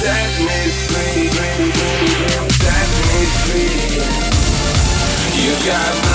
Set me free, set me free. You got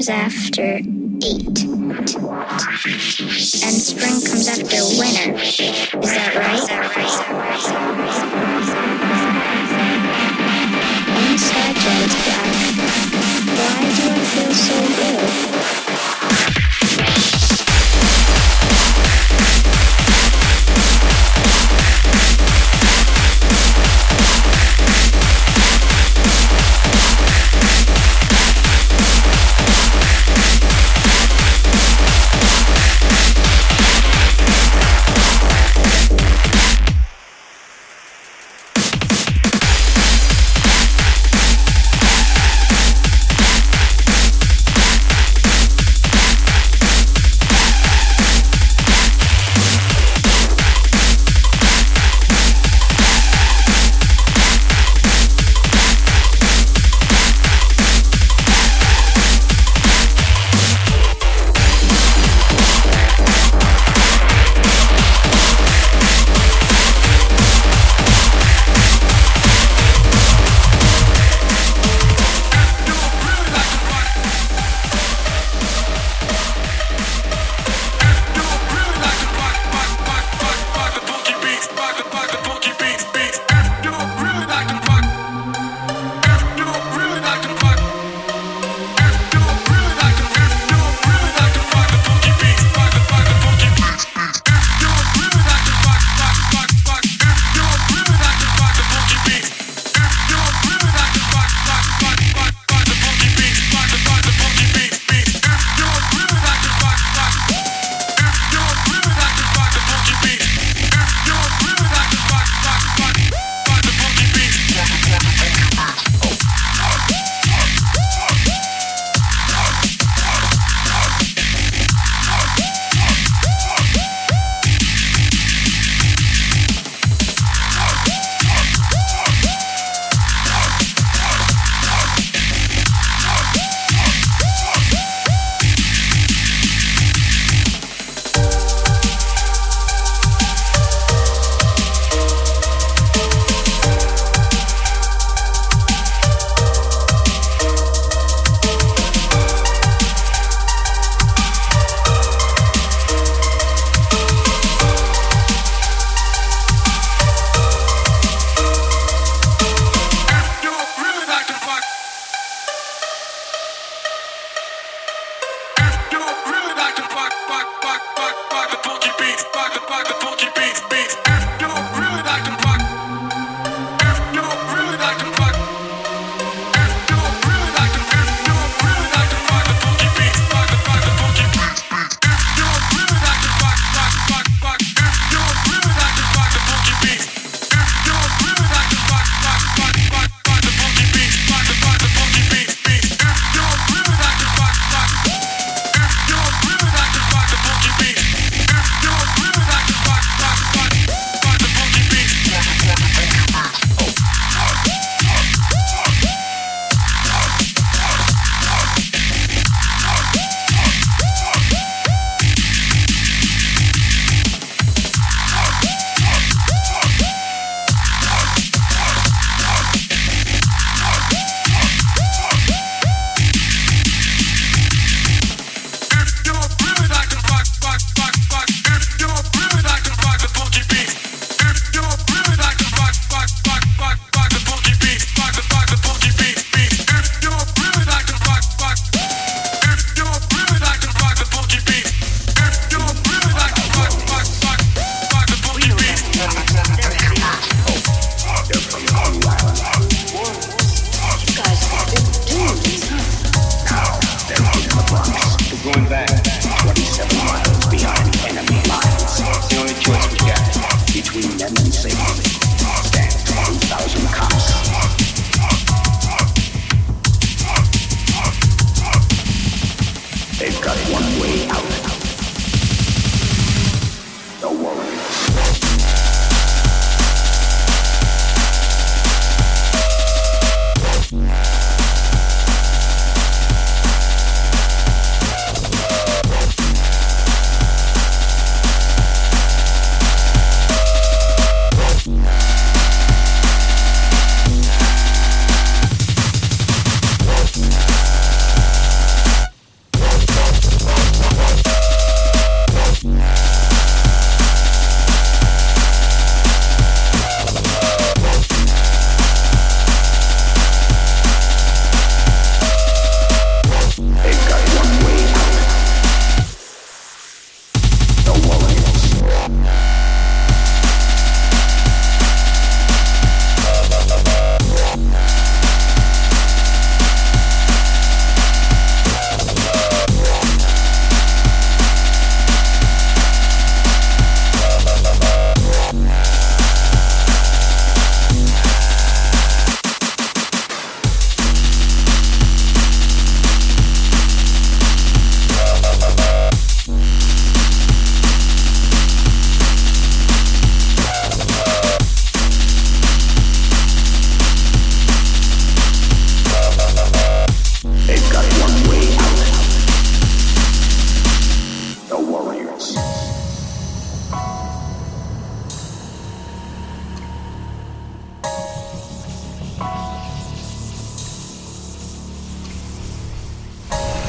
comes after eight. And spring comes after winter. Is that right? When the sky turns black, why do I feel so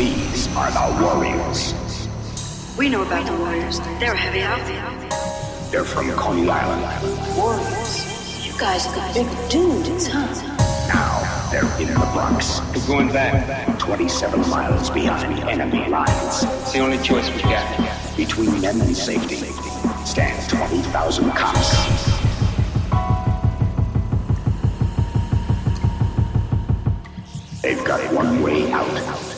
good? are the Warriors. We know about the Warriors. They're a heavy outfit. They're from Coney Island. Warriors? You guys are the big dudes, huh? Now they're in the Bronx. We're going back. 27 miles behind enemy lines. It's the only choice we got. Between them and safety stand 20,000 cops. They've got one way out.